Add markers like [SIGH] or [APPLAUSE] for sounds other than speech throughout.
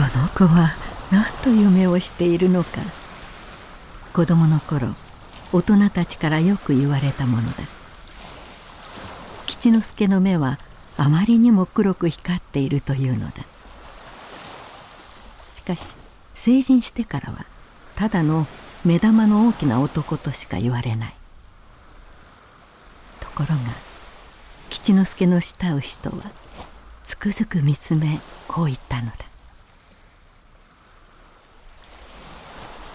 この子は何と夢をしているのか。子供の頃大人たちからよく言われたものだ。吉之助の目はあまりにも黒く光っているというのだ。しかし成人してからはただの目玉の大きな男としか言われない。ところが吉之助の慕う人はつくづく見つめこう言ったのだ「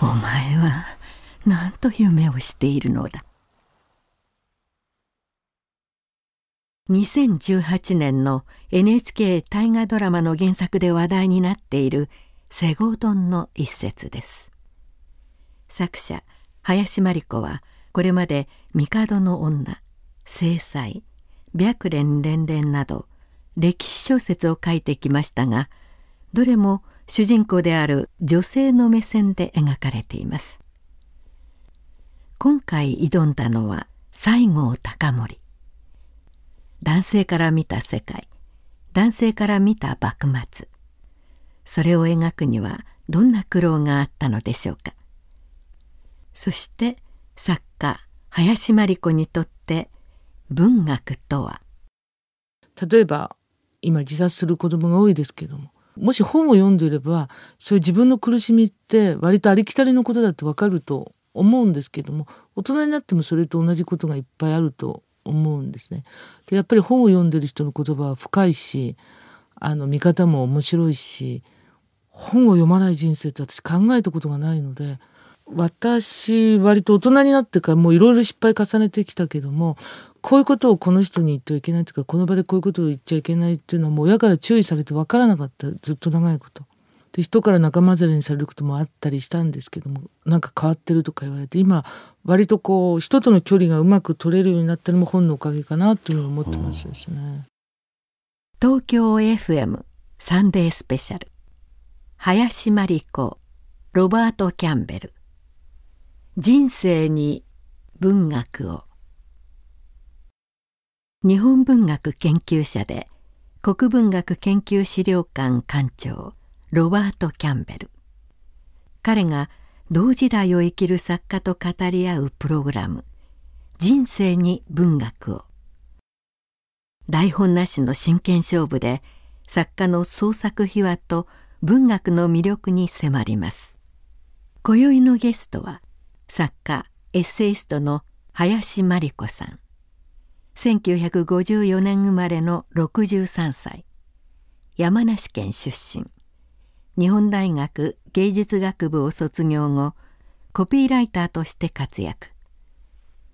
お前は何と夢をしているのだ」2018年の NHK 大河ドラマの原作で話題になっている「西郷どん」の一節です。作者林真理子はこれまで「帝の女」「正妻」「白蓮連連」など歴史小説を書いてきましたがどれも主人公である女性の目線で描かれています。今回挑んだのは西郷隆盛。男性から見た世界。男性から見た幕末。それを描くにはどんな苦労があったのでしょうか。そして作家林真理子にとって文学とは。例えば今自殺する子供が多いですけども。もし本を読んでいればそういう自分の苦しみって割とありきたりのことだってわかると思うんですけども大人になってもそれと同じことがいっぱいあると思うんですね。でやっぱり本を読んでる人の言葉は深いしあの見方も面白いし本を読まない人生って私考えたことがないので私割と大人になってからもういろいろ失敗重ねてきたけどもこういうことをこの人に言ってはいけないというかこの場でこういうことを言っちゃいけないっていうのはもう親から注意されて分からなかったずっと長いこと。で人から仲間連れにされることもあったりしたんですけどもなんか変わってるとか言われて今割とこう人との距離がうまく取れるようになったのも本のおかげかなというふうに思ってますですね。東京 FM サンデースペシャル林真理子ロバート・キャンベル人生に文学を。日本文学研究者で国文学研究資料館館長ロバート・キャンベル。彼が同時代を生きる作家と語り合うプログラム「人生に文学を」台本なしの真剣勝負で作家の創作秘話と文学の魅力に迫ります。今宵のゲストは作家エッセイストの林真理子さん。1954年生まれの63歳。山梨県出身。日本大学芸術学部を卒業後コピーライターとして活躍。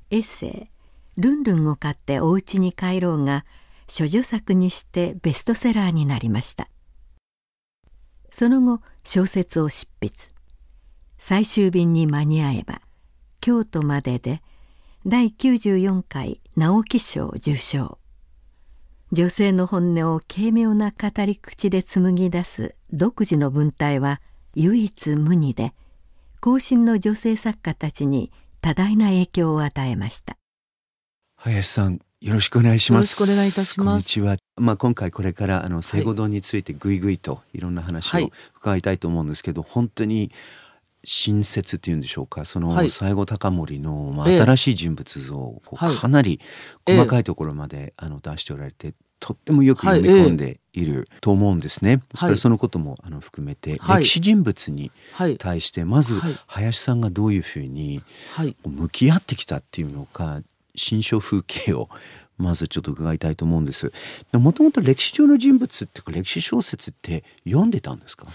エッセイ「ルンルンを買ってお家に帰ろう」が処女作にしてベストセラーになりました。その後小説を執筆。最終便に間に合えば京都までで第94回直木賞受賞。女性の本音を軽妙な語り口で紡ぎ出す独自の文体は唯一無二で後進の女性作家たちに多大な影響を与えました。林さんよろしくお願いします。よろしくお願いいたします。こんにちは。まあ今回これからあの生後丼についてぐいぐいといろんな話を伺いたいと思うんですけど、はい、本当に新説っていうんでしょうか。その西郷隆盛の、まあ、新しい人物像をかなり細かいところまで、あの出しておられてとってもよく読み込んでいると思うんですね。ですからそのこともあの含めて、歴史人物に対してまず林さんがどういうふうに向き合ってきたっていうのか新書風景をまずちょっと伺いたいと思うんです。もともと歴史上の人物っていうか歴史小説って読んでたんですか？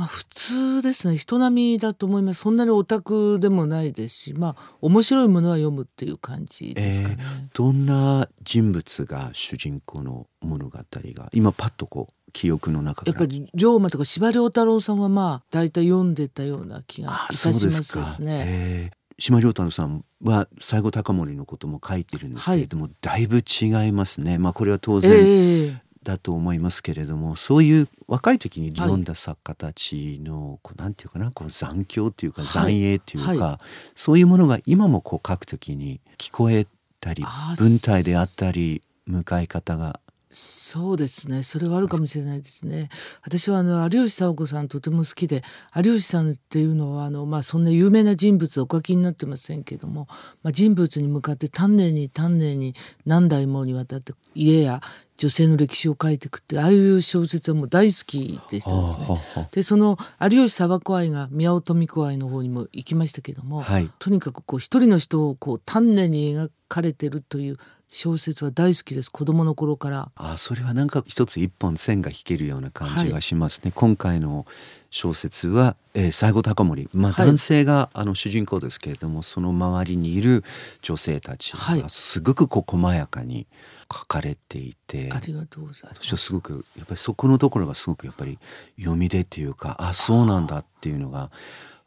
まあ、普通ですね。人並みだと思います。そんなにオタクでもないですしまあ面白いものは読むっていう感じですかね、えー、どんな人物が主人公の物語が今パッとこう記憶の中やっぱり龍馬とか司馬遼太郎さんはまあ大体読んでたような気がいたしますですね。えー、司馬遼太郎さんは西郷隆盛のことも書いてるんですけれども、はい、だいぶ違いますね。まあこれは当然、えー、だと思いますけれどもそういう若い時に読んだ作家たちの、こうなんていうかなこう残響というか残影というか、はい。はい、そういうものが今もこう書く時に聞こえたり文体であったり向かい方がそうですね。それはあるかもしれないですね。私はあの有吉佐和子さんとても好きで有吉さんっていうのはあの、まあ、そんな有名な人物をお書きになってませんけども、まあ、人物に向かって丹念に丹念に何代もにわたって家や女性の歴史を書いていくってああいう小説はもう大好きでしたですね。でその有吉佐和子愛が宮尾富子愛の方にも行きましたけども、はい、とにかくこう一人の人をこう丹念に描かれてるという小説は大好きです。子供の頃から。あそれはなんか一つ一本線が引けるような感じがしますね、はい、今回の小説は、えー、西郷隆盛まあ、男性が、あの主人公ですけれどもその周りにいる女性たちがすごくこう細やかに書かれていて、ありがとうございます。私はすごくやっぱりそこのところがすごくやっぱり読みでっていうかあそうなんだっていうのが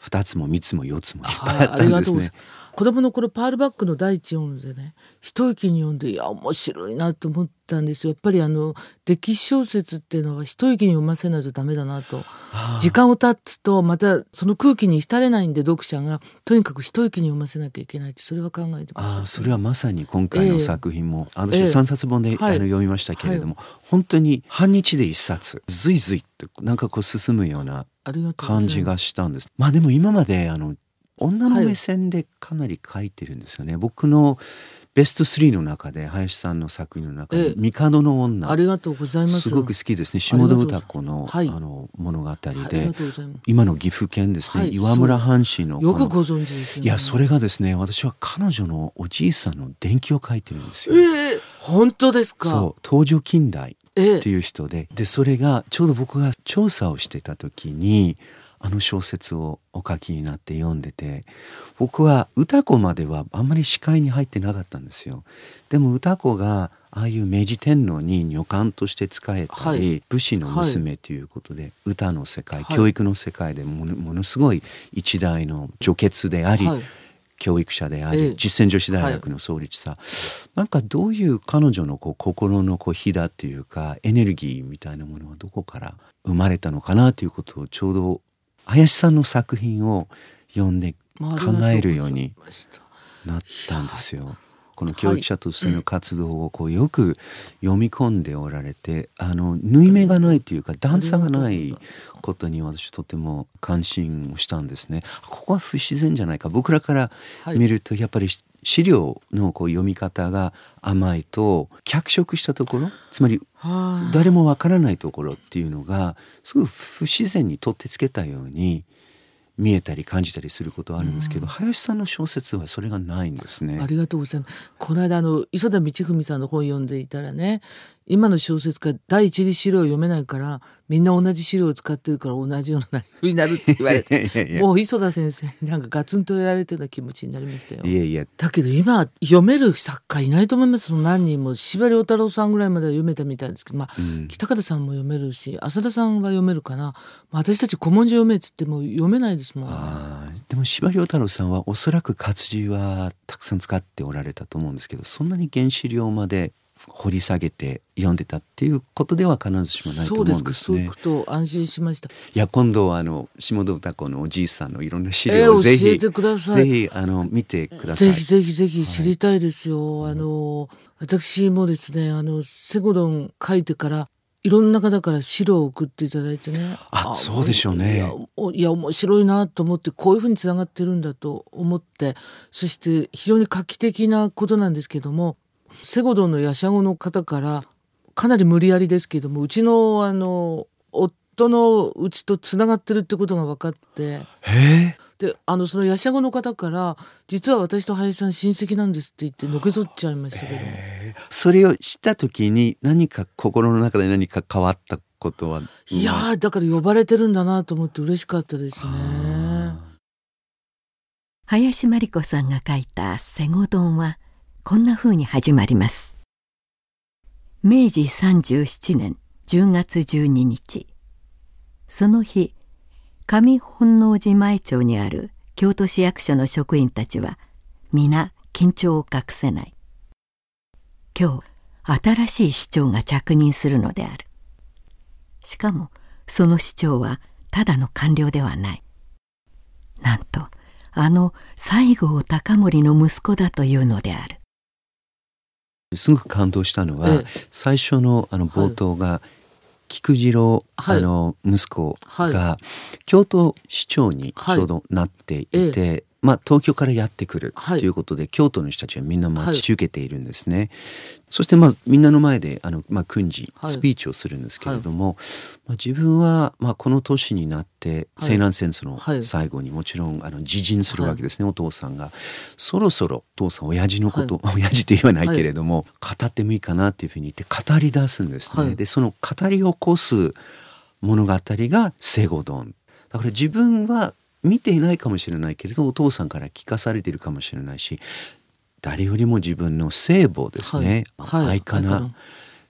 2つも3つも4つもいっぱいあったんですね。子供の頃パールバックの第一音でね一息に読んでいや面白いなと思ったんですよ。やっぱりあの歴史小説っていうのは一息に読ませないとダメだなと。時間を経つとまたその空気に浸れないんで読者がとにかく一息に読ませなきゃいけないってそれは考えてます、ね、あそれはまさに今回の作品も、えー、私3冊本で、えー、あの読みましたけれども、はい、本当に半日で一冊ずいずいってなんかこう進むような感じがしたんです。まあでも今まであの女の目線でかなり書いてるんですよね、はい、僕のベスト3の中で林さんの作品の中で「帝の女」ありがとうございます。すごく好きですね。下戸歌子の,、はい、あの物語で。今の岐阜県ですね、はい、岩村藩士のよくご存知ですね。いやそれがですね私は彼女のおじいさんの伝記を書いてるんですよ。えー、本当ですか？そう。東条近代っていう人で、えー、でそれがちょうど僕が調査をしてた時にあの小説をお書きになって読んでて僕は歌子まではあんまり視界に入ってなかったんですよ。でも歌子がああいう明治天皇に女官として仕えたり、はい、武士の娘ということで、はい、歌の世界、教育の世界でものものすごい一代の女傑であり、はい、教育者であり、ええ、実践女子大学の創立者、はい、なんかどういう彼女のこう心のこう火だっていうかエネルギーみたいなものはどこから生まれたのかなということをちょうど林さんの作品を読んで考えるようになったんですよ。この教育者としての活動をこうよく読み込んでおられて、あの縫い目がないというか段差がないことに私とても関心をしたんですね。ここは不自然じゃないか。僕らから見るとやっぱり資料のこう読み方が甘いと脚色したところつまり誰もわからないところっていうのがすごく不自然に取ってつけたように見えたり感じたりすることはあるんですけど、うん、林さんの小説はそれがないんですね。ありがとうございます。この間あの磯田道文さんの本読んでいたらね、今の小説家第一次資料を読めないからみんな同じ資料を使ってるから同じような内容になるって言われて [LAUGHS] もう磯田先生になんかガツンとやられてた気持ちになりましたよ。いやいや。だけど今読める作家いないと思います。その何人も司馬遼太郎さんぐらいまでは読めたみたいですけど、まあ、うん、北方さんも読めるし浅田さんは読めるかな、まあ、私たち古文書読めっつっても読めないですもん。あでも司馬遼太郎さんはおそらく活字はたくさん使っておられたと思うんですけどそんなに原資料まで掘り下げて読んでたっていうことでは必ずしもないと思うんですね。そう安心しました。いや今度はあの下戸歌子のおじいさんのいろんな資料をぜひ、えー、ぜひあの見てください。ぜひぜひぜひ知りたいですよ。はい、あの私もですねあのセゴドン書いてからいろんな方から資料を送っていただいてねあそうでしょうねいや面白いなと思ってこういうふうにつながってるんだと思ってそして非常に画期的なことなんですけどもセゴドンのヤシャゴの方からかなり無理やりですけどもうちのあの夫のうちとつながってるってことが分かって。であのそのヤシャゴの方から実は私と林さん親戚なんですって言ってのけぞっちゃいましたけど。それを知った時に何か心の中で何か変わったことは？いやだから呼ばれてるんだなと思って嬉しかったですね。林真理子さんが書いた「セゴドン」はこんな風に始まります。明治37年10月12日。その日上本能寺前町にある京都市役所の職員たちは皆緊張を隠せない。今日新しい市長が着任するのである。しかもその市長はただの官僚ではない。なんとあの西郷隆盛の息子だというのである。すごく感動したのは、ええ。最初のあの冒頭が、菊次郎、はい。あの息子が、は京都市長にはい。ちょうどなっていて、えまあ、東京からやってくるはい。ということで、京都の人たちはみんなはい待ち受けているんですね。そしてまあみんなの前であの、まあ、訓示はい。スピーチをするんですけれども、まあ、自分は、まあ、この年になってはい。西南戦争のはい。最後にもちろんあの自陣するわけですね、お父さんが。そろそろお父さん親父のこと、親父って言わないけれども、語ってもいいかなっていうふうに言って語り出すんですね。はい。でその語り起こす物語が「セゴドン」だから自分は見ていないかもしれないけれどお父さんから聞かされているかもしれないし誰よりも自分の聖母ですね、はい。はい。愛かな。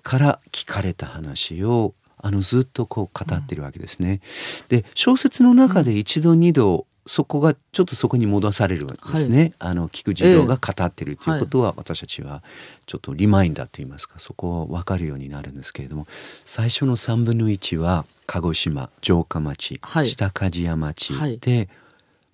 から聞かれた話をあのずっとこう語ってるわけですね。で小説の中で一度二度そこがちょっとそこに戻されるんですね。あの菊次郎が語ってるということは、私たちはちょっとリマインダーといいますかそこを分かるようになるんですけれども最初の3分の1は鹿児島城下町、はい。下鍛冶屋町はい。で、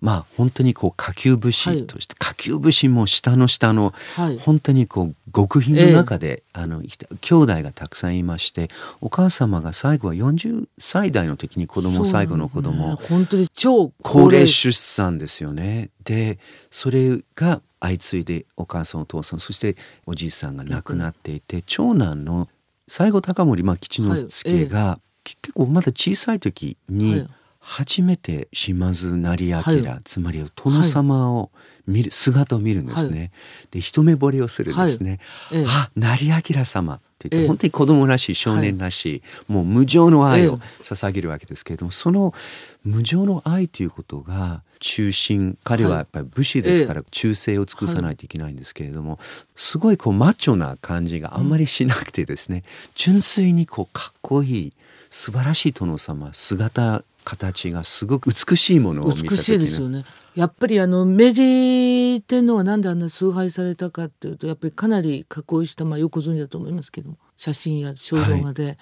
まあ本当にこう下級武士として、下級武士も下の下のはい。本当にこう極貧の中で、あの生きた兄弟がたくさんいましてお母様が最後は40歳代の時に子供最後の子供本当に超高齢。出産ですよね。でそれが相次いでお母さんお父さんそしておじいさんが亡くなっていて長男の西郷隆盛、まあ、吉之助が、結構まだ小さい時はにい初めて島津成明、はい。つまり殿様を見る、姿を見るんですね。で一目惚れをするんですね。ええ。あ成明様って言って、ええ。本当に子供らしい少年らしい、もう無情の愛をえ捧げるわけですけれども、その無情の愛ということが中心彼はやっぱり武士ですから忠誠を尽くさないといけないんですけれども、すごいこうマッチョな感じがあんまりしなくてですね、純粋にこうかっこいい素晴らしい殿様姿形がすごく美しいものを見た時美しいですよね。やっぱりあの明治天皇はなんであんな崇拝されたかっていうとやっぱりかなり加工したまあよくご存知だと思いますけども。写真や肖像画で、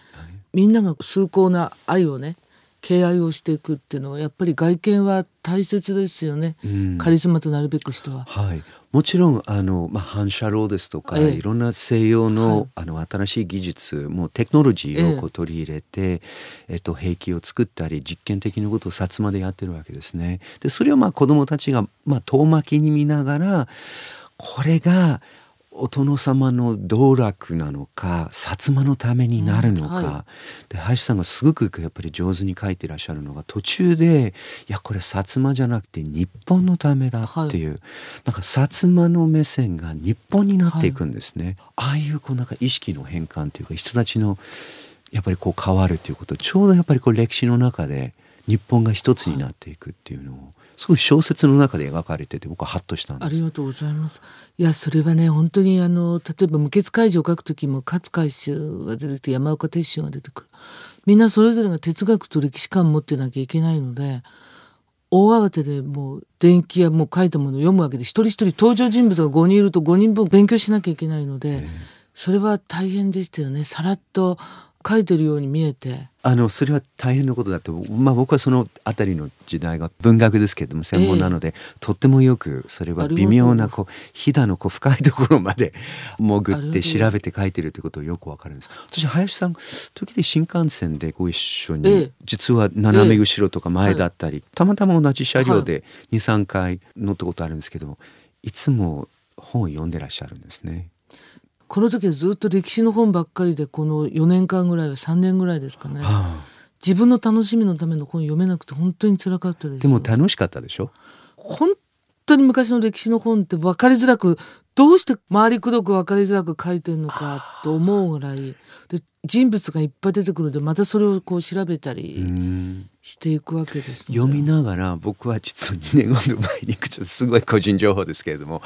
みんなが崇高な愛をね敬愛をしていくっていうのはやっぱり外見は大切ですよね、うん。カリスマとなるべくしては。はい、もちろんあの、まあ、反射炉ですとか、ええ。いろんな西洋の,、はい。あの新しい技術もうテクノロジーをこう取り入れて、えっと、兵器を作ったり実験的なことを薩摩でやってるわけですね。でそれをまあ子どもたちが、まあ、遠巻きに見ながらこれがお殿様の道楽なのか薩摩のためになるのか、うんはで林さんがすごくやっぱり上手に書いてらっしゃるのが途中でいやこれ薩摩じゃなくて日本のためだっていう、なんか薩摩の目線が日本になっていくんですね、ああいうこうなんか意識の変換というか人たちのやっぱりこう変わるということちょうどやっぱりこう歴史の中で日本が一つになっていくっていうのをすごい小説の中で描かれてて僕はハッとしたんです。ありがとうございます。いやそれはね本当にあの例えば無血開示を書く時も勝海舟が出てきて山岡鉄舟が出てくるみんなそれぞれが哲学と歴史観を持ってなきゃいけないので大慌てでもう伝記やもう書いたものを読むわけで一人一人登場人物が5人いると5人分勉強しなきゃいけないので、それは大変でしたよねさらっと書いてるように見えて。あのそれは大変なことだと、まあ、僕はそのあたりの時代が文学ですけれども専門なので、とってもよくそれは微妙なこうひだのこう深いところまで潜って調べて書いてるということをよくわかるんです。私林さん時で新幹線でご一緒に、ええ実は斜め後ろとか前だったり、はたまたま同じ車両で23回乗ったことあるんですけどもいつも本を読んでらっしゃるんですね。この時はずっと歴史の本ばっかりでこの4年間ぐらいは3年ぐらいですかね。はあ。自分の楽しみのための本読めなくて本当に辛かったです。でも楽しかったでしょ？本当に昔の歴史の本って分かりづらくどうして回りくどく分かりづらく書いてるのかと思うぐらいで人物がいっぱい出てくるのでまたそれをこう調べたうりん。していくわけです読みながら僕は実は2年後の前に行くちょっとすごい個人情報ですけれども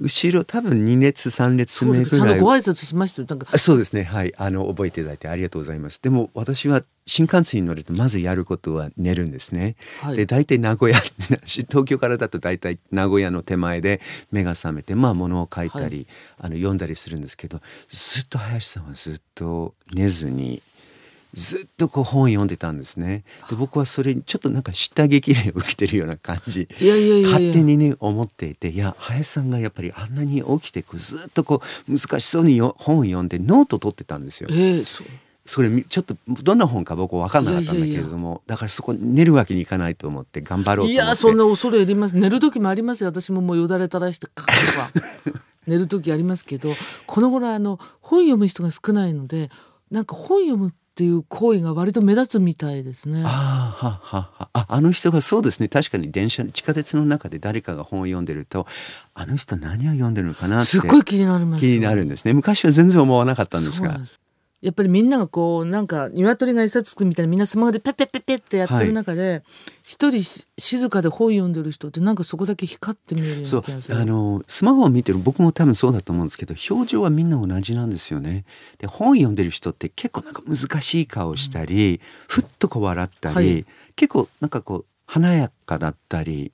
後ろ多分2列3列目ぐらいですちゃんとご挨拶しました。よなんかあそうですねはい。あの覚えていただいてありがとうございます。でも私は新幹線に乗るとまずやることは寝るんですね、はい。で大体名古屋 [LAUGHS] 東京からだと大体名古屋の手前で目が覚めてまあ物を書いたり、はあの読んだりするんですけどずっと林さんはずっと寝ずにずっとこう本読んでたんですね。で僕はそれにちょっとなんか下激励を受けてるような感じ勝手にね思っていていや林さんがやっぱりあんなに起きてこうずっとこう難しそうによ本を読んでノート取ってたんですよ。え。ー、それみちょっとどんな本か僕分かんなかったんだけれどもだからそこ寝るわけにいかないと思って頑張ろうと思って。いやそんな恐れ入ります。寝る時もありますよ。私ももうよだれ垂らしてカーとか寝る時ありますけどこの頃あの本読む人が少ないのでなんか本読むっていう行為が割と目立つみたいですね。ああははは。ああの人がそうですね。確かに電車地下鉄の中で誰かが本を読んでるとあの人何を読んでるのかなって。すっごい気になります気になるんですね。昔は全然思わなかったんですが。そうなんですやっぱりみんながこうなんか鶏が餌つくみたいなみんなスマホでペッペッペッペッってやってる中で一、人し静かで本読んでる人ってなんかそこだけ光って見えるようそうな気がする。あのスマホを見てる僕も多分そうだと思うんですけど表情はみんな同じなんですよね。で本読んでる人って結構なんか難しい顔したり、ふっとこう笑ったり、はい結構なんかこう華やかだったり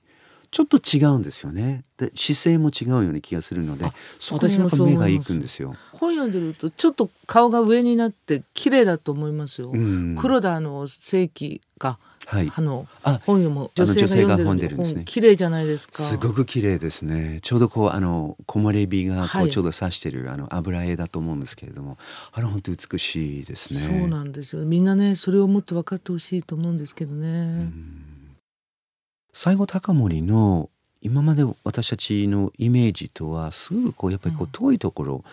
ちょっと違うんですよね。で姿勢も違うような気がするのであそこになんか私もそう目が思いますいくんですよ。本読んでるとちょっと顔が上になって綺麗だと思いますよ。うん黒田の世紀が、はいあのあ本読む女性が読んでるんですね本綺麗じゃないですか。すごく綺麗ですね。ちょうどこうあの木漏れ日がこはいうちょうど差してる、あの油絵だと思うんですけれども、あれ本当美しいですね。そうなんですよ。みんなねそれをもっと分かってほしいと思うんですけどね。西郷隆盛の今まで私たちのイメージとはすごくこうやっぱりこううん。遠いところ、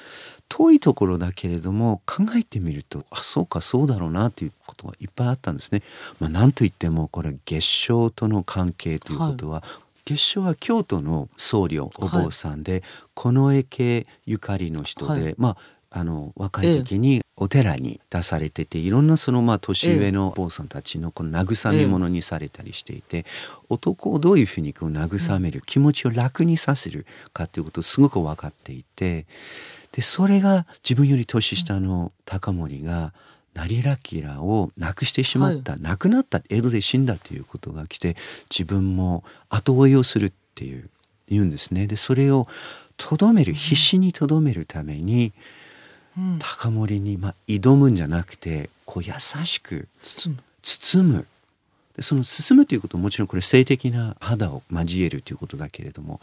遠いところだけれども考えてみるとあそうかそうだろうなっていうことがいっぱいあったんですね。まあ、なんといってもこれ月賞との関係ということは、月賞は京都の僧侶お坊さんで、近衛家ゆかりの人で、はい。まああの若い時にお寺に出されてて、いろんなそのまあ年上のお坊さんたちのこの慰め物にされたりしていて、男をどういうふうにこう慰める、気持ちを楽にさせるかということをすごく分かっていてでそれが自分より年下の高森が成明を亡くしてしまった、亡くなった江戸で死んだということが来て自分も後追いをするっていう言うんですね。でそれをとどめる必死にとどめるためにうん、高森にまあ挑むんじゃなくてこう優しく包む。包む。でその包むということももちろんこれ性的な肌を交えるということだけれども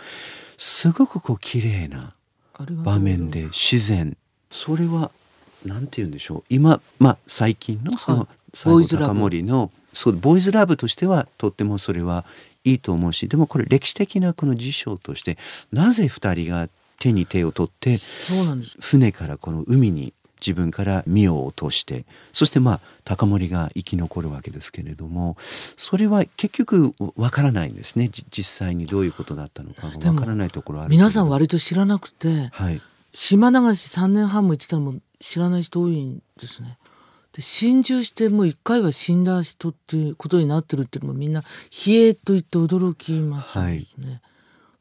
すごくこう綺麗な場面で自然。それはなんて言うんでしょう。今まあ最近のそはい。の西郷ボーイズラブ。隆盛のそうボーイズラブとしてはとってもそれはいいと思うしでもこれ歴史的なこの事象としてなぜ二人が手に手を取ってそうなんです。船からこの海に自分から身を落としてそしてまあ高森が生き残るわけですけれどもそれは結局わからないんですねじ実際にどういうことだったのかわからないところある皆さん割と知らなくてはい島流し3年半も行ってたのも知らない人多いんですね。で心中してもう一回は死んだ人っていうことになってるっていうのもみんな「冷え」と言って驚きますね。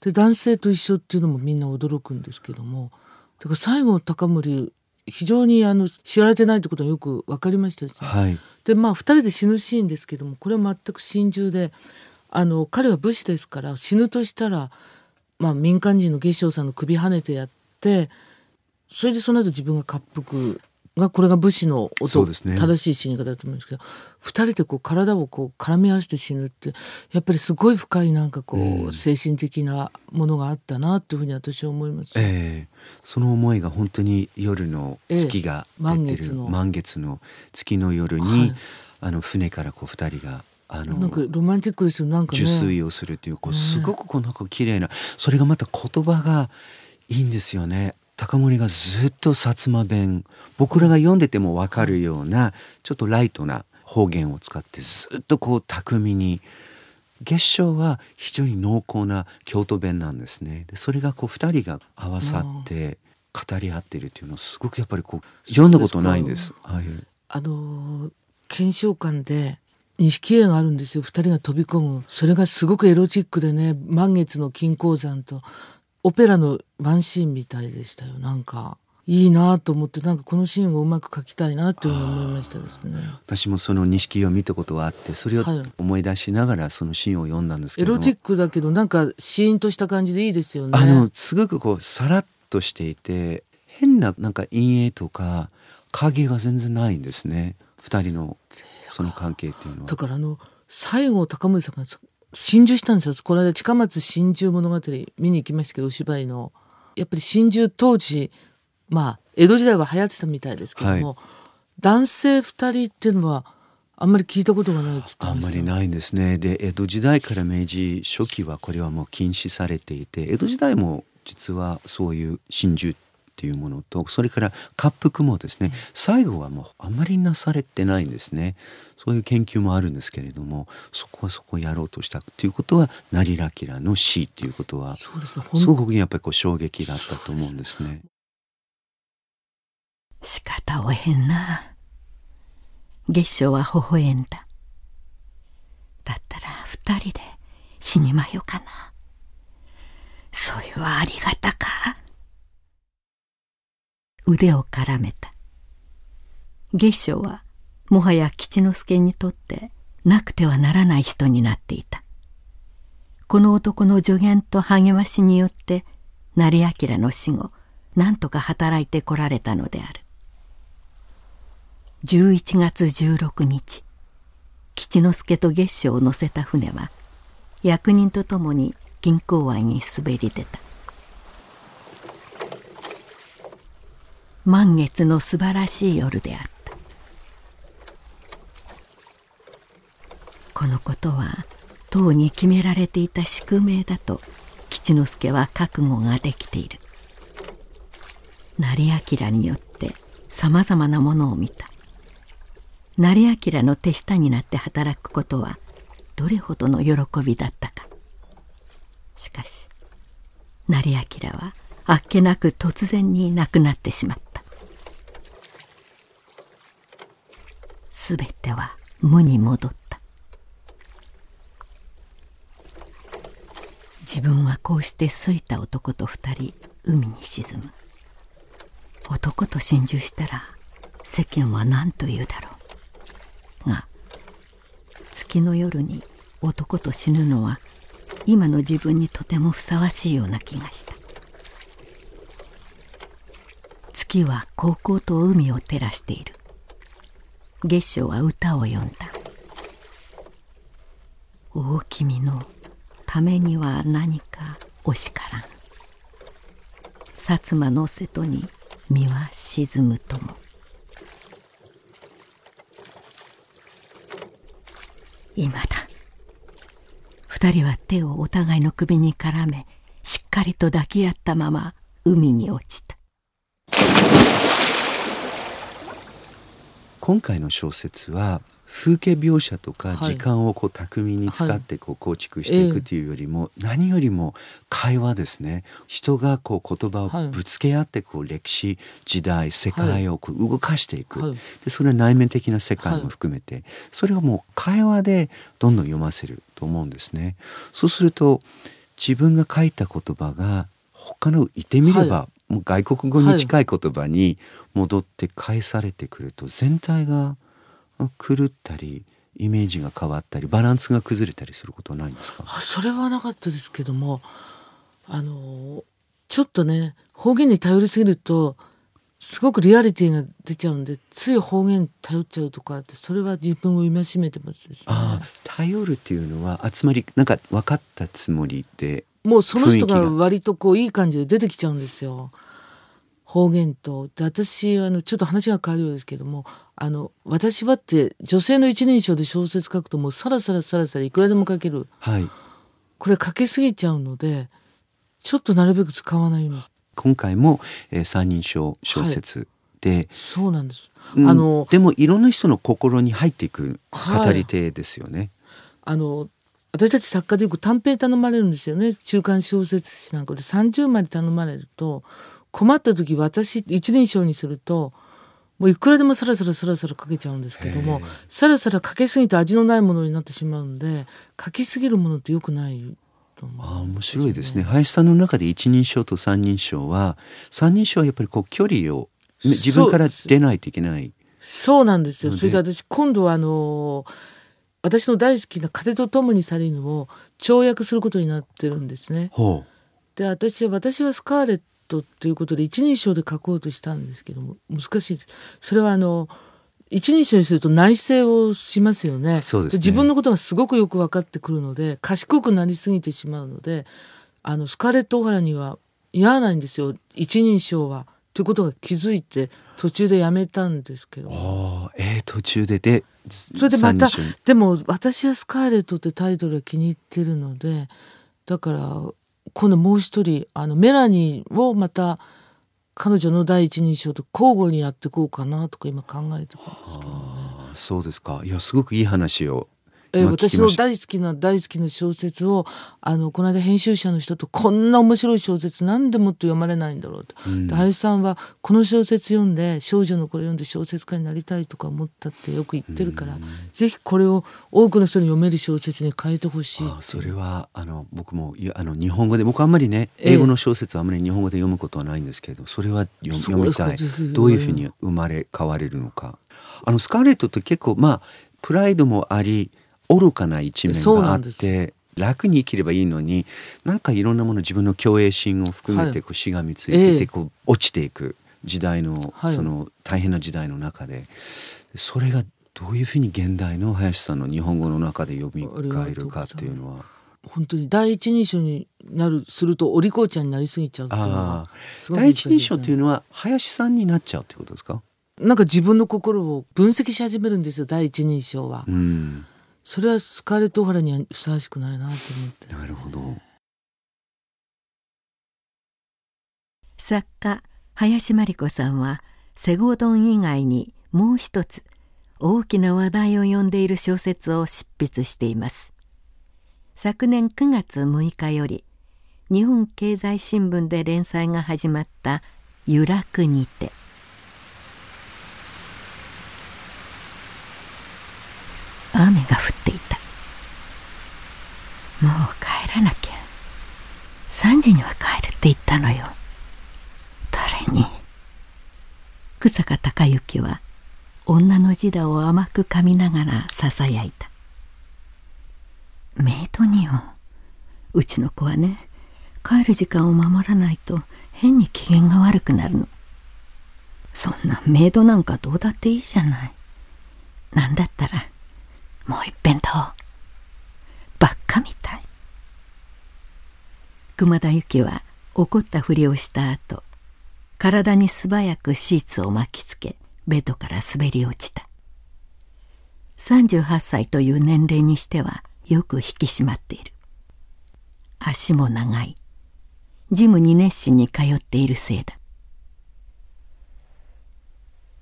で男性と一緒っていうのもみんな驚くんですけどもだから最後高森非常にあの知られてないってことはよく分かりましたですね。はいでまあ2人で死ぬシーンですけどもこれは全く心中であの彼は武士ですから死ぬとしたら、まあ、民間人の月正さんの首跳ねてやってそれでその後自分が滑腹がこれが武士の音、ね。正しい死に方だと思うんですけど2人でこう体をこう絡み合わせて死ぬってやっぱりすごい深いなんかこう、うん精神的なものがあったなというふうに私は思います。ええ。その思いが本当に夜の月が出てる、ええ満月の。満月の月の夜に、はい。あの船からこう二人があのなんかロマンティックですよなんかね。受水をするというこうね。すごくこうなんか綺麗なそれがまた言葉がいいんですよね。高森がずっと薩摩弁僕らが読んでても分かるようなちょっとライトな方言を使ってずっとこう巧みに月賞は非常に濃厚な京都弁なんですね。でそれがこう二人が合わさって語り合ってるっていうのはすごくやっぱりこう読んだことないんです。ああいうあのー検証館で錦絵があるんですよ二人が飛び込むそれがすごくエロチックでね満月の金鉱山とオペラのワンシーンみたいでしたよ。なんかいいなと思ってなんかこのシーンをうまく描きたいなというふうに思いましたですね。私もその錦絵を見たことがあってそれをはい。思い出しながらそのシーンを読んだんですけども。エロティックだけどなんかシーンとした感じでいいですよね。あのすごくこうさらっとしていて変ななんか陰影とか影が全然ないんですね。二人のその関係っていうのは。だからあの西郷隆盛さんが心中したんですよ。この間近松心中物語見に行きましたけどお芝居の。やっぱり心中当時まあ江戸時代は流行ってたみたいですけども、はい、男性二人っていうのはあんまり聞いたことがないあんまりないんですね。で江戸時代から明治初期はこれはもう禁止されていて江戸時代も実はそういう心中っていうものとそれから滑腹もですね最後はもうあまりなされてないんですね。そういう研究もあるんですけれどもそこはそこをやろうとしたということは成明の死っていうことはそうです、ね、すごくやっぱりこう衝撃だったと思うんですね。仕方をへんな。月賞は微笑んだ。だったら二人で死にまよかな。そういうありがたか腕を絡めた。月賞はもはや吉之助にとってなくてはならない人になっていた。この男の助言と励ましによって成明の死後何とか働いてこられたのである。11月16日吉之助と月賞を乗せた船は役人と共に銀行湾に滑り出た。満月の素晴らしい夜であった。このことはとうに決められていた宿命だと吉之助は覚悟ができている。成明によってさまざまなものを見た。成明の手下になって働くことはどれほどの喜びだったか。しかし成明はあっけなく突然に亡くなってしまった。すべては無に戻った。自分はこうして好いた男と二人海に沈む。男と心中したら世間は何と言うだろう。が月の夜に男と死ぬのは今の自分にとてもふさわしいような気がした。月は高校と海を照らしている。月初は歌を詠んだ「大君のためには何かおしからん」「薩摩の瀬戸に身は沈むとも」今だ。二人は手をお互いの首に絡めしっかりと抱き合ったまま海に落ちた今回の小説は風景描写とか時間をこう巧みに使ってこう構築していくというよりも何よりも会話ですね。人がこう言葉をぶつけ合ってこう歴史時代世界をこう動かしていく。でそれは内面的な世界も含めて。それをもう会話でどんどん読ませると思うんですね。そうすると自分が書いた言葉が他の言ってみれば、もう外国語に近い言葉に戻って返されてくると全体が狂ったりイメージが変わったりバランスが崩れたりすることはないんですか？それはなかったですけどもあのちょっとね方言に頼りすぎるとすごくリアリティが出ちゃうんでつい方言頼っちゃうとかってそれは自分を戒めてますです、ね、ああ頼るっていうのは集まりなんか分かったつもりでもうその人が割とこういい感じで出てきちゃうんですよ。方言と。で私あのちょっと話が変わるようですけどもあの私はって女性の一人称で小説書くともうさらさらさらさらいくらでも書ける、はい、これ書けすぎちゃうのでちょっとなるべく使わないように。今回も、えー、三人称小説で、はい、そうなんです、うん、あのでもいろんな人の心に入っていく語り手ですよね、はい、あの私たち作家でよく短編頼まれるんですよね。中間小説誌なんかで。30枚頼まれると困った時私一人称にするともういくらでもさらさらさらさらかけちゃうんですけどもさらさらかけすぎて味のないものになってしまうんでかけすぎるものってよくないと思う、ね、あ面白いですね。林さんの中で一人称と三人称は三人称はやっぱりこう距離を自分から出ないといけないそうなんですよ。それで私今度はあの私の大好きな「風と共に去りぬ」を跳躍することになってるんですね。で私は私はスカーレットということで一人称で書こうとしたんですけども難しいです。それはあの一人称にすると内省をしますよね。ね自分のことがすごくよく分かってくるので賢くなりすぎてしまうのであのスカーレット・オハラには似合わないんですよ一人称は。ということが気づいて途中でやめたんですけど。ああえー、途中で。でそれでまたでも「私はスカーレット」ってタイトルが気に入ってるのでだから今度もう一人あのメラニーをまた彼女の第一人称と交互にやっていこうかなとか今考えてるんですけどね。そうですか。いやすごくいい話をえー私の大好きな大好きな小説をあのこの間編集者の人とこんな面白い小説なんでもっと読まれないんだろうと。うん。で林さんはこの小説読んで少女の頃読んで小説家になりたいとか思ったってよく言ってるから、ぜひこれを多くの人に読める小説に変えてほしいそれはあの僕もあの日本語で僕あんまりねええ。英語の小説はあんまり日本語で読むことはないんですけどそれは読読みたい。どういうふうに生まれ変われるのか。あのスカーレットって結構まあプライドもあり愚かな一面があって楽に生きればいいのになんかいろんなもの自分の虚栄心を含めはいてこうしがみついてええてこう落ちていく時代のはい。その大変な時代の中でそれがどういうふうに現代の林さんの日本語の中で読み返るかっていうのは。本当に第一人称になるするとお利口ちゃんになりすぎちゃうっていうのあはあすごい第一人称というのは林さんになっちゃうってことですか？なんか自分の心を分析し始めるんですよ第一人称は、うん、それはスカーレット・オハラにはふさわしくないなと思ってなるほど。作家林真理子さんはセゴドン以外にもう一つ大きな話題を呼んでいる小説を執筆しています昨年9月6日より日本経済新聞で連載が始まった「由楽にて」雨が降っていたもう帰らなきゃ3時には帰るって言ったのよ誰に草加隆之は女の時代を甘く噛みながらささやいたメイドにようちの子はね帰る時間を守らないと変に機嫌が悪くなるのそんなメイドなんかどうだっていいじゃないなんだったらもう一遍どうばっかみたい熊田由紀は怒ったふりをした後体に素早くシーツを巻きつけベッドから滑り落ちた38歳という年齢にしてはよく引き締まっている。足も長い。ジムに熱心に通っているせいだ。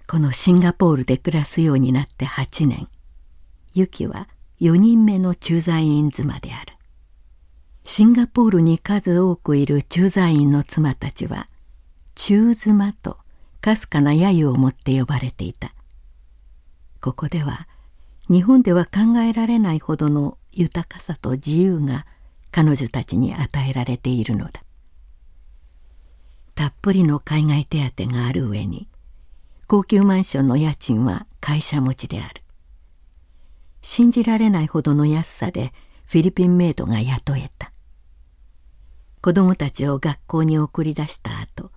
このシンガポールで暮らすようになって8年ユキは4人目の駐在員妻である。シンガポールに数多くいる駐在員の妻たちは中妻とかすかな揶揄を持って呼ばれていた。ここでは日本では考えられないほどの豊かさと自由が彼女たちに与えられているのだ。たっぷりの海外手当がある上に高級マンションの家賃は会社持ちである。信じられないほどの安さでフィリピンメイドが雇えた。子供たちを学校に送り出した後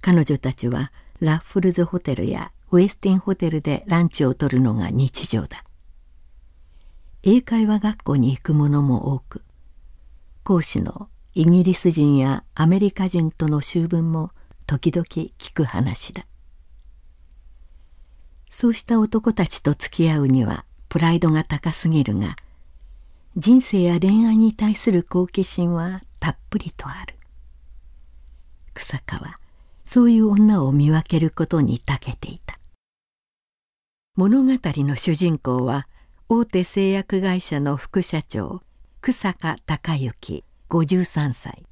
彼女たちはラッフルズホテルやウェスティンホテルでランチをとるのが日常だ。英会話学校に行く者も多く講師のイギリス人やアメリカ人との修文も時々聞く話だ。そうした男たちと付き合うにはプライドが高すぎるが人生や恋愛に対する好奇心はたっぷりとある。草川そういう女を見分けることに長けていた。物語の主人公は大手製薬会社の副社長草加隆之53歳。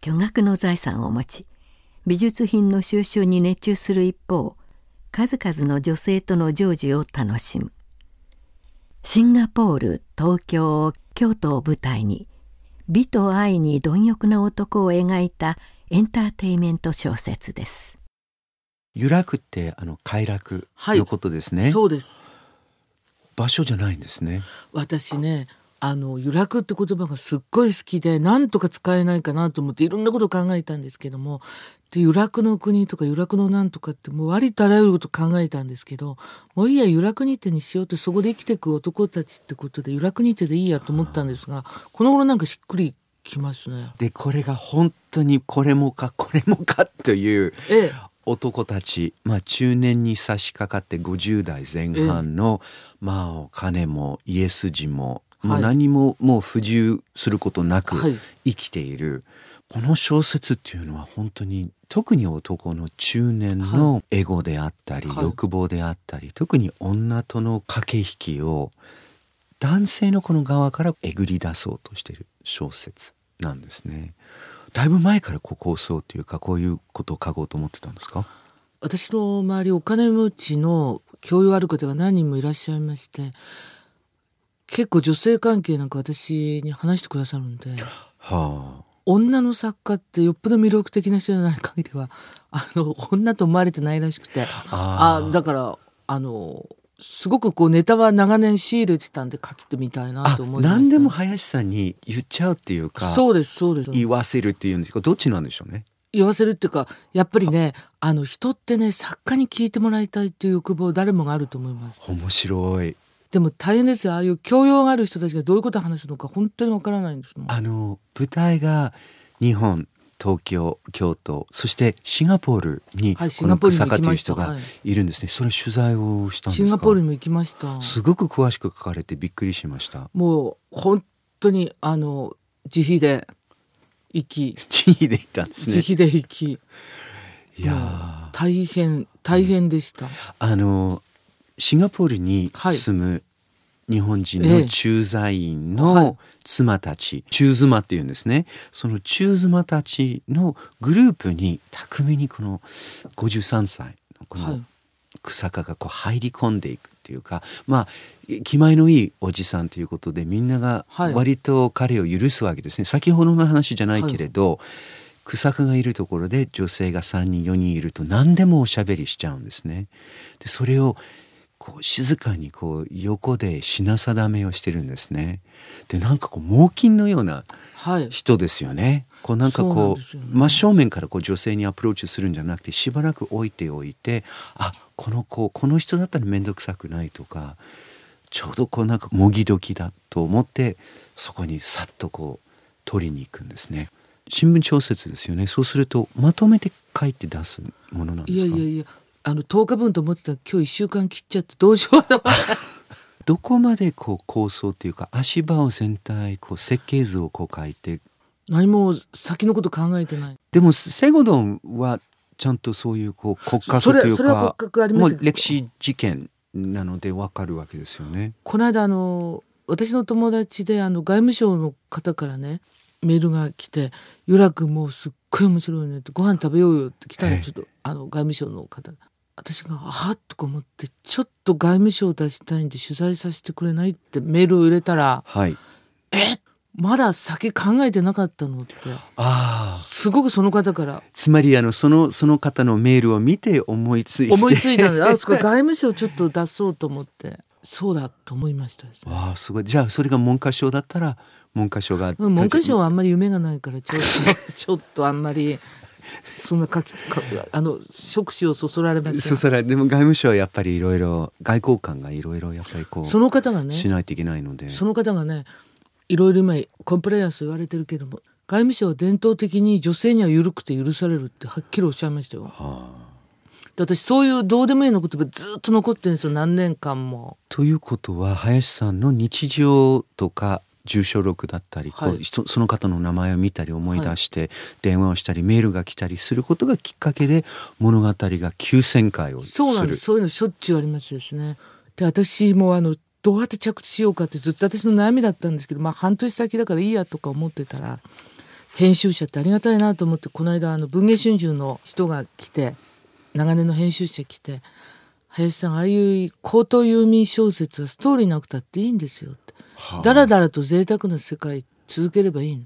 巨額の財産を持ち美術品の収集に熱中する一方数々の女性との常時を楽しむ。シンガポール東京京都を舞台に美と愛に貪欲な男を描いたエンターテイメント小説です。由楽ってあの快楽はい。のことですね、そうです。場所じゃないんですね。私ねあの由楽って言葉がすっごい好きで何とか使えないかなと思っていろんなことを考えたんですけどもで「由楽の国」とか「由楽のなんとか」ってもう割とあらゆること考えたんですけどもういいや由楽に手にしようってそこで生きていく男たちってことで由楽に手でいいやと思ったんですがこの頃なんかしっくりきますね。でこれが本当にこれもかこれもかというええ男たち、まあ、中年に差し掛かって50代前半の、まあお金も家筋ももうはい。何ももう不自由することなくはい。生きている、この小説っていうのは本当に特に男の中年のエゴであったり、はい。欲望であったり特に女との駆け引きを男性のこの側からえぐり出そうとしている小説なんですね。だいぶ前からこう構想というかこういうことを書こうと思ってたんですか？私の周りお金持ちの教養ある方が何人もいらっしゃいまして結構女性関係なんか私に話してくださるんではあ。女の作家ってよっぽど魅力的な人じゃない限りはあの女と思われてないらしくてああだからあのすごくこうネタは長年仕入れてたんで書きてみたいなあと思いました。何でも林さんに言っちゃうっていうかそうですそうです。言わせるっていうんですか？どっちなんでしょうね？言わせるっていうかやっぱりねあの人ってね作家に聞いてもらいたいっていう欲望誰もがあると思います。面白い。でも大変ですよああいう教養がある人たちがどういうことを話すのか本当にわからないんですもんあの舞台が日本東京京都そしてシンガポールにこのンガポールに草加という人がはい。いるんですね。それ取材をしたんですか？シンガポールにも行きました。すごく詳しく書かれてびっくりしました。もう本当にあの自費で行き。地位で行ったんですね。自費で行き。いや大変大変でした、あのシンガポールにはい。住む日本人ええ。の駐在員はい。の妻たち、中妻っていうんですね。その中妻たちのグループに巧みにこの53歳のこのはい。草加がこう入り込んでいくっていうかまあ気前のいいおじさんということでみんながはい。割と彼を許すわけですね、先ほどの話じゃないけれど、草加がいるところで女性が3人4人いると何でもおしゃべりしちゃうんですね。でそれをこう静かにこう横で品定めをしてるんですね。でなんかこう猛禽のようなはい人ですよね。こうなんかこですよねう真正面からこう女性にアプローチするんじゃなくてしばらく置いておいてあこの子この人だったら面倒くさくないとかちょうどこうなんかもぎ時だと思ってそこにさっとこう取りに行くんですね。新聞小説ですよね。そうするとまとめて書いて出すものなんですか？いやいやいやあの10日分と思ってたら今日1週間切っちゃってどうしようと思って。[LAUGHS] どこまでこう構想っていうか足場を全体こう設計図をこう書いて。何も先のこと考えてない。でもセゴドンはちゃんとそういうこう骨格そというれそれは骨か格ありますもう歴史事件なのでわかるわけですよね。この間あの私の友達であの外務省の方からねメールが来て「由楽もうすっごい面白いね」って「ご飯食べようよ」って来たええ。のちょっとあの外務省の方私が「あっ」とか思って「ちょっと外務省出したいんで取材させてくれない?」ってメールを入れたらはい。「え？まだ先考えてなかったの?」ってああ。すごくその方からつまりあのそのその方のメールを見て思いついて。思いついたんで [LAUGHS] あそこ外務省ちょっと出そうと思ってそうだと思いましたですね。わあすごい。じゃあそれが文科省だったら文科省が。うん、文科省はあんまり夢がないからちょっと [LAUGHS] ちょっとあんまりそんな書きかあの触手をそそられまそうそれでも外務省はやっぱりいろいろ外交官がいろいろやっぱりこうその方がねしないといけないので。その方がねいろいろ今コンプライアンス言われてるけども外務省は伝統的に女性には緩くて許されるってはっきりおっしゃいましたよ。はあで私そういうどうでもいいの言葉ずっと残ってるんですよ何年間も。ということは林さんの日常とか住所録だったり、こうはい。人その方の名前を見たり思い出して、電話をしたりメールが来たりすることがきっかけで物語が急旋回をする。そうなんです。そういうのしょっちゅうありますですね。で私もあのどうやって着地しようかってずっと私の悩みだったんですけどまあ半年先だからいいやとか思ってたら編集者ってありがたいなと思ってこの間あの文藝春秋の人が来て長年の編集者来て「林さんああいう高等遊民小説はストーリーなくたっていいんですよ」って。はあだらだらと贅沢な世界続ければいいの。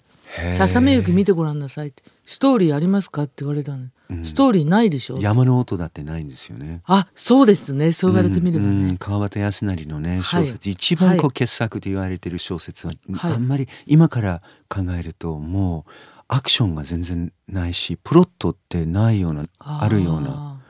ささめゆき見てごらんなさいって。ストーリーありますかって言われたの、うん。ストーリーないでしょ？山の音だってないんですよね。あそうですね。そう言われてみればね、うんうん川端康成のねはい。小説、一番こはう傑作と言われてる小説は、はい。あんまり今から考えるともうアクションが全然ないしプロットってないようなあるような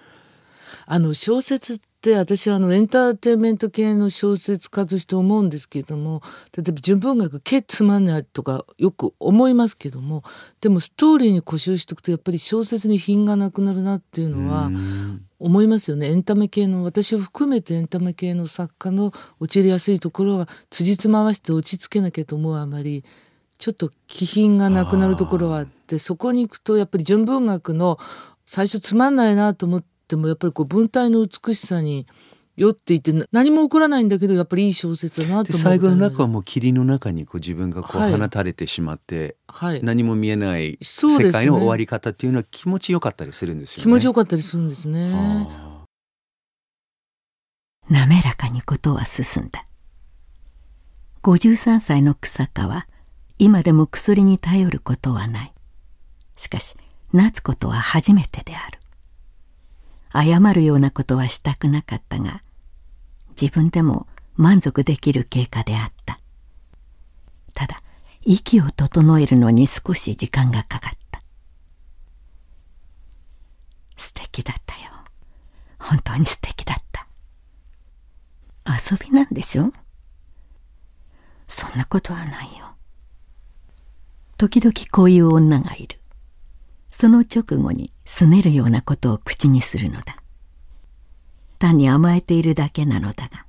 あの小説って私はあのエンターテインメント系の小説家として思うんですけれども例えば純文学けつまんないとかよく思いますけどもでもストーリーに固執しておくとやっぱり小説に品がなくなるなっていうのは思いますよね。エンタメ系の私を含めてエンタメ系の作家の陥りやすいところは辻褄合わせて落ち着けなきゃと思うあまりちょっと気品がなくなるところはあってそこに行くとやっぱり純文学の最初つまんないなと思ってもやっぱりこう文体の美しさに酔っていて何も起こらないんだけどやっぱりいい小説だなと思最後の中はもう霧の中にこう自分がこう放たれてしまって、はい、何も見えない世界の終わり方っていうのは気持ちよかったりするんですよね。気持ちよかったりするんですね。滑らかにことは進んだ。53歳の草川は今でも薬に頼ることはない。しかし夏子とは初めてである。謝るようなことはしたくなかったが自分でも満足できる経過であった。ただ息を整えるのに少し時間がかかった。素敵だったよ。本当に素敵だった。遊びなんでしょ？そんなことはないよ。時々こういう女がいる。その直後に拗ねるようなことを口にするのだ。単に甘えているだけなのだが。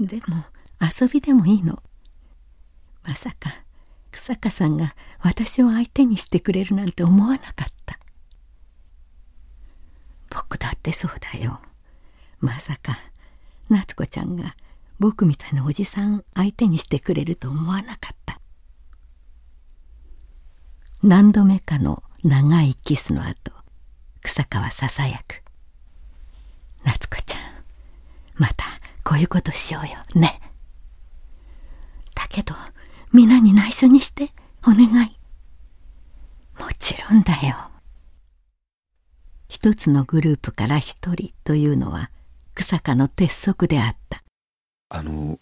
でも遊びでもいいの。まさか草加さんが私を相手にしてくれるなんて思わなかった。僕だってそうだよ。まさか夏子ちゃんが僕みたいなおじさん相手にしてくれると思わなかった。何度目かの長いキスの後草川ささやく。夏子ちゃんまたこういうことしようよね。だけど皆に内緒にしてお願い。もちろんだよ。一つのグループから一人というのは草加の鉄則であった。あの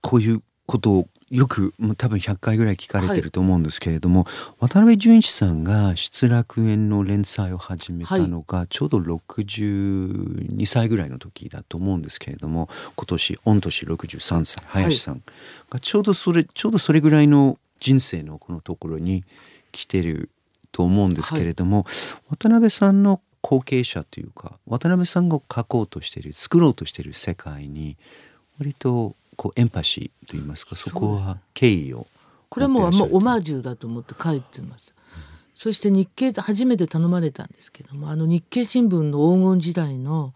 こういうことをよくもう多分100回ぐらい聞かれてると思うんですけれども、はい、渡辺淳一さんが「失楽園」の連載を始めたのがちょうど62歳ぐらいの時だと思うんですけれども今年御年63歳林さんがちょうどそれちょうどそれぐらいの人生のこのところに来てると思うんですけれども、はい、渡辺さんの後継者というか渡辺さんが書こうとしている作ろうとしている世界に割とこうエンパシーと言いますかそこは敬意をこれはもうもうオマージュだと思って書いてます。そして日経初めて頼まれたんですけどもあの日経新聞の黄金時代の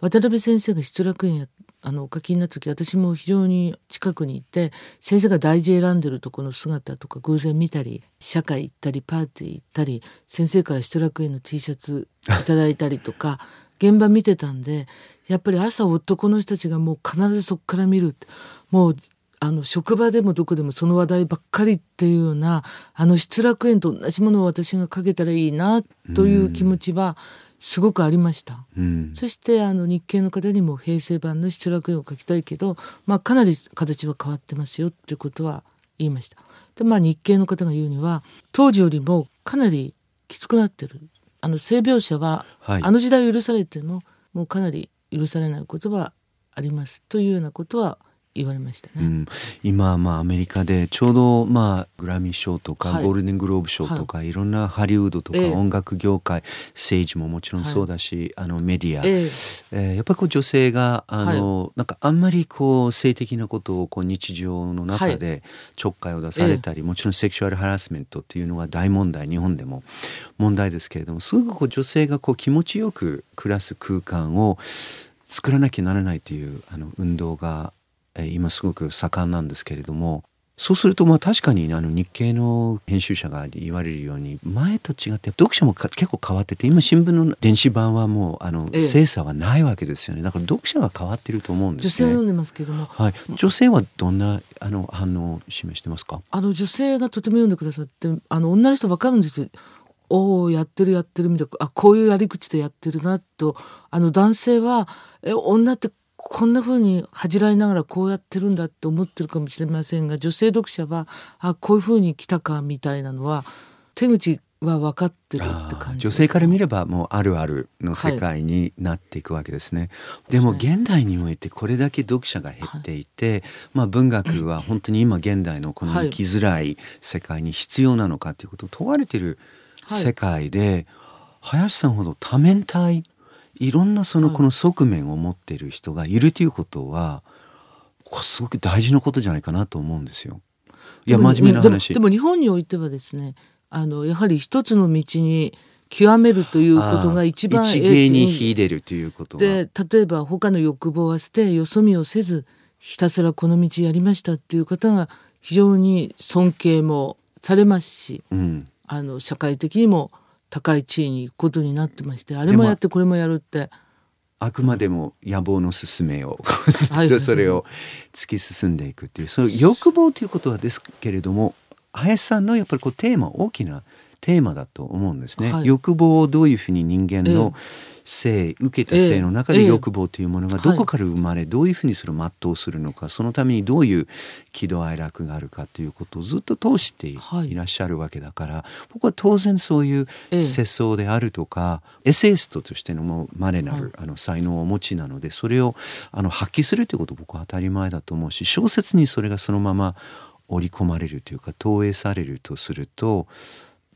渡辺先生が失楽園やあのお書きになった時私も非常に近くにいて先生が大事選んでるとこの姿とか偶然見たり社会行ったりパーティー行ったり先生から失楽園の T シャツいただいたりとか現場見てたんでやっぱり朝男の人たちがもう必ずそこから見るもうあの職場でもどこでもその話題ばっかりっていうようなあの失楽園と同じものを私がかけたらいいなという気持ちはすごくありました、うん、そしてあの日経の方にも平成版の失楽園を書きたいけど、まあ、かなり形は変わってますよっていうことは言いました。でまあ日経の方が言うには当時よりもかなりきつくなってる。あの性描写は、はい、あの時代許されてももうかなり許されないことはありますというようなことは言われましたね、うん、今まあアメリカでちょうどまあグラミー賞とかゴールデングローブ賞とか、はい、いろんなハリウッドとか音楽業界、政治ももちろんそうだし、はい、あのメディア、ええ。ー、やっぱりこう女性があの、はい、なんかあんまりこう性的なことをこう日常の中でちょっかいを出されたり、もちろんセクシュアルハラスメントっていうのが大問題日本でも。問題ですけれどもすごくこう女性がこう気持ちよく暮らす空間を作らなきゃならないというあの運動が今すごく盛んなんですけれどもそうするとまあ確かにあの日経の編集者が言われるように前と違って読者も結構変わってて今新聞の電子版はもうあの精査はないわけですよね。だから読者は変わってると思うんですね。女性読んでますけども、はい、女性はどんなあの反応を示してますか？あの女性がとても読んでくださってあの女の人わかるんですよ。おおやってるやってるみたいな。あこういうやり口でやってるなと。あの男性はえ女ってこんな風に恥じらいながらこうやってるんだって思ってるかもしれませんが女性読者はあこういう風に来たかみたいなのは手口は分かってるって感じ。女性から見ればもうあるあるの世界になっていくわけですね、はい、でも現代においてこれだけ読者が減っていて、はい、まあ文学は本当に今現代のこの生きづらい世界に必要なのかということを問われている世界で、はい、林さんほど多面体いろんなそのこの側面を持っている人がいるということは、こすごく大事なことじゃないかなと思うんですよ。いや真面目な話。でも日本においてはですねあのやはり一つの道に極めるということが一番一芸に秀でるということで例えば他の欲望は捨てよそ見をせずひたすらこの道やりましたっていう方が非常に尊敬もされますし、うん、あの社会的にも高い地位に行くことになってましてあれもやってこれもやるって。あくまでも野望の進めを [LAUGHS] それを突き進んでいくっていうその欲望ということはですけれども林さんのやっぱりこうテーマ大きなテーマだと思うんですね、はい、欲望をどういうふうに人間の性、え。ー、受けた性の中で欲望というものがどこから生まれ、えー、どういうふうにそれを全うするのかそのためにどういう喜怒哀楽があるかということをずっと通していらっしゃるわけだから、はい、僕は当然そういう世相であるとか、えー、エッセイストとしてのもまれなる、あの才能をお持ちなのでそれをあの発揮するということ僕は当たり前だと思うし小説にそれがそのまま織り込まれるというか投影されるとすると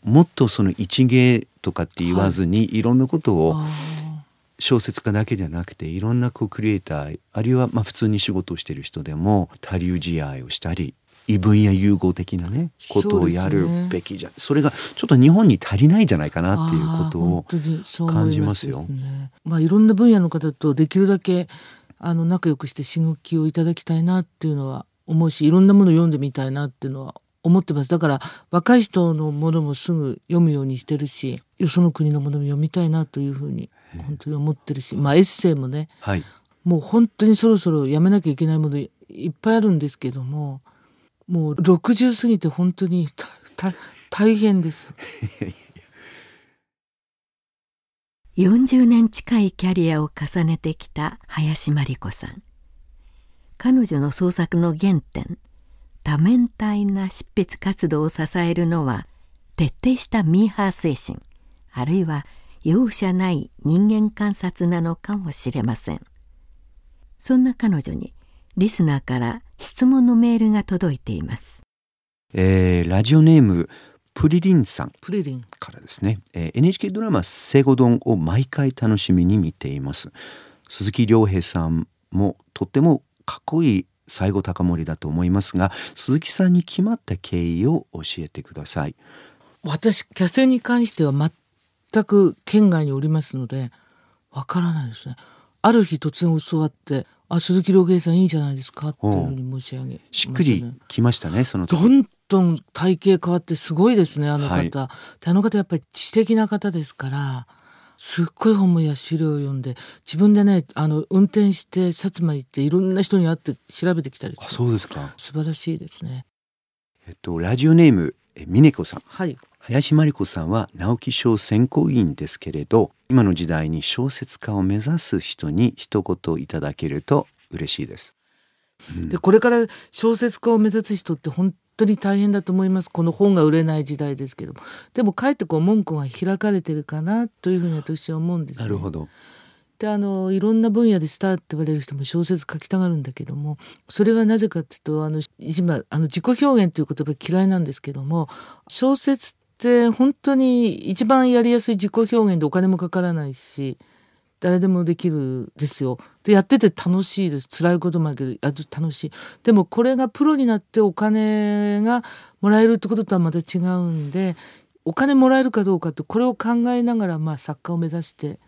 もっとその一芸とかって言わずに、はい、いろんなことを小説家だけじゃなくていろんなこうクリエイターあるいはまあ普通に仕事をしてる人でも多流試合をしたり異分野融合的なねことをやるべきじゃそ、ね,、れがちょっと日本に足りないんじゃないかなっていうことを感じますよ。まね、まあいろんな分野の方とできるだけあの仲良くして刺激をいただきたいなっていうのは思うしいろんなものを読んでみたいなっていうのは思ってます。だから若い人のものもすぐ読むようにしてるしよその国のものも読みたいなというふうに本当に思ってるしまあエッセイもね、はい、もう本当にそろそろやめなきゃいけないものいっぱいあるんですけどももう60過ぎて本当に大変です。40年近いキャリアを重ねてきた林真理子さん彼女の創作の原点多面体な執筆活動を支えるのは徹底したミーハー精神あるいは容赦ない人間観察なのかもしれません。そんな彼女にリスナーから質問のメールが届いています、えー、ラジオネームプリリンさん。プリリン。からですね、えー、NHK ドラマ「セゴドン」を毎回楽しみに見ています。鈴木亮平さんもとってもかっこいい西郷隆盛だと思いますが鈴木さんに決まった経緯を教えてください。私キャセに関しては全く県外におりますのでわからないですね。ある日突然教わってあ鈴木亮平さんいいじゃないですかっていうふうに申し上げ、ね、しっくりきましたねそのどんどん体型変わってすごいですねあの方、はい、あの方やっぱり知的な方ですからすっごい本や資料を読んで自分でねあの運転して薩摩行っていろんな人に会って調べてきたりあそうですか。素晴らしいですね。えっとラジオネームえ峰子さん。はい。林真理子さんは直木賞選考委員ですけれど今の時代に小説家を目指す人に一言いただけると嬉しいです、うん、でこれから小説家を目指す人って本当に大変だと思います。この本が売れない時代ですけども。でもかえってこう門戸が開かれてるかなというふうに私は思うんです、ね、なるほど。であのいろんな分野でスターって言われる人も小説書きたがるんだけどもそれはなぜかっていうとあの今あの自己表現という言葉嫌いなんですけども小説って本当に一番やりやすい自己表現でお金もかからないし誰でもできるですよ。でやってて楽しいです。辛いこともあるけどや楽しい。でもこれがプロになってお金がもらえるってこととはまた違うんでお金もらえるかどうかってこれを考えながらまあ作家を目指して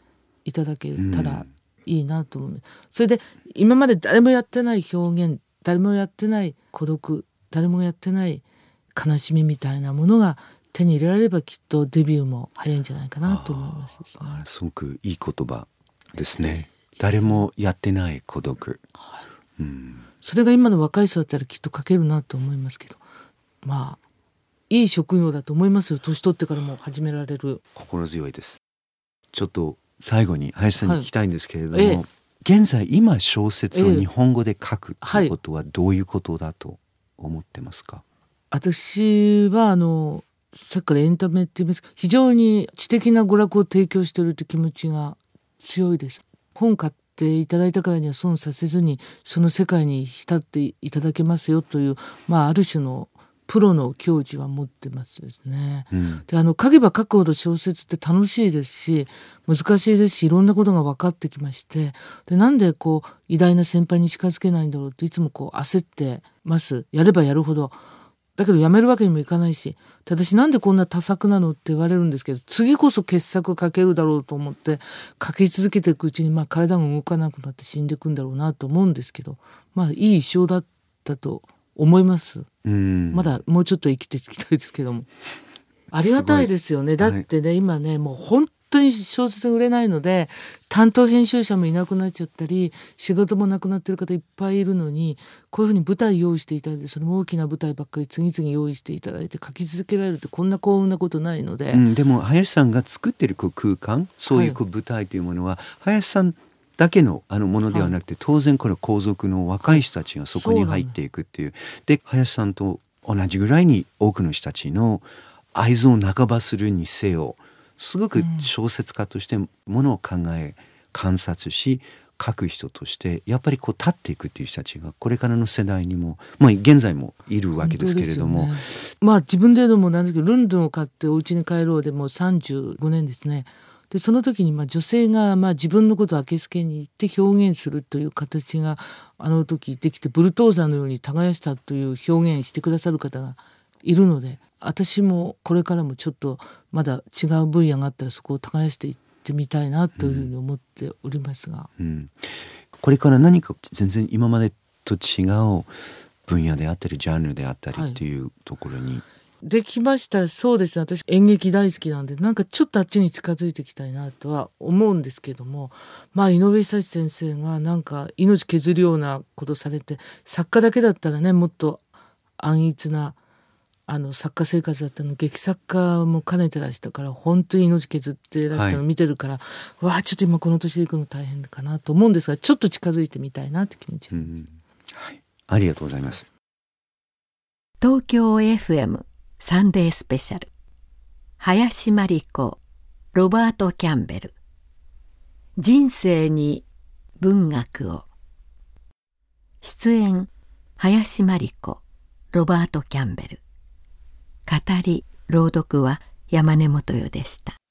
いただけたらいいなと思う、うん、それで今まで誰もやってない表現誰もやってない孤独誰もやってない悲しみみたいなものが手に入れられればきっとデビューも早いんじゃないかなと思います、ね、すごくいい言葉ですね。誰もやってない孤独、はい。うん、それが今の若い人だったらきっと書けるなと思いますけど。まあいい職業だと思いますよ。年取ってからも始められる。心強いです。ちょっと最後に林さんに聞きたいんですけれども、はい。ええ、現在今小説を日本語で書くということはどういうことだと思ってますか、はい、私はあのさっきからエンタメって言いますか非常に知的な娯楽を提供しているという気持ちが強いです。本買っていただいたからには損させずにその世界に浸っていただけますよという、まあ、ある種のプロの教授は持ってますですね。うん、であの書けば書くほど小説って楽しいですし難しいですしいろんなことが分かってきましてでなんでこう偉大な先輩に近づけないんだろうっていつもこう焦ってますやればやるほど。だけどやめるわけにもいかないし私なんでこんな多作なのって言われるんですけど次こそ傑作書けるだろうと思って書き続けていくうちに、まあ、体が動かなくなって死んでいくんだろうなと思うんですけどまあいい一生だったと思います。まだもうちょっと生きていきたいですけども。ありがたいですよね。だってね、はい、今ね、もう本当に小説売れないので、担当編集者もいなくなっちゃったり、仕事もなくなってる方いっぱいいるのに、こういうふうに舞台用意していただいて、その大きな舞台ばっかり次々用意していただいて書き続けられるってこんな幸運なことないので。うん、でも林さんが作ってる空間、そういう舞台というものは、はい、林さんだけのあのものではなくて、はい、当然これ皇族の若い人たちがそこに入っていくっていう。で林さんと同じぐらいに多くの人たちの愛憎を半ばするにせよすごく小説家としてものを考え観察し書く人としてやっぱりこう立っていくっていう人たちがこれからの世代にも、まあ、現在もいるわけですけれども、ね、まあ自分で言うのもなんですけどルンドンを買ってお家に帰ろうでもう35年ですね。でその時にまあ女性がまあ自分のことをあけすけに言って表現するという形があの時できてブルトーザのように耕したという表現してくださる方がいるので私もこれからもちょっとまだ違う分野があったらそこを耕していってみたいなというふうに思っておりますが、うん。うん、これから何か全然今までと違う分野であったりジャンルであったりっていうところに、はい。できましたそうですね。私演劇大好きなんでなんかちょっとあっちに近づいていきたいなとは思うんですけども。まあ井上久志先生がなんか命削るようなことされて作家だけだったらねもっと安逸なあの作家生活だったの劇作家も兼ねてらしたから本当に命削ってらしたの見てるから、はい、わあちょっと今この年で行くの大変かなと思うんですがちょっと近づいてみたいなって気持ち、うん、はい、ありがとうございます。東京 FM サンデースペシャル。林真理子ロバート・キャンベル。人生に文学を。出演林真理子ロバート・キャンベル。語り朗読は山根元代でした。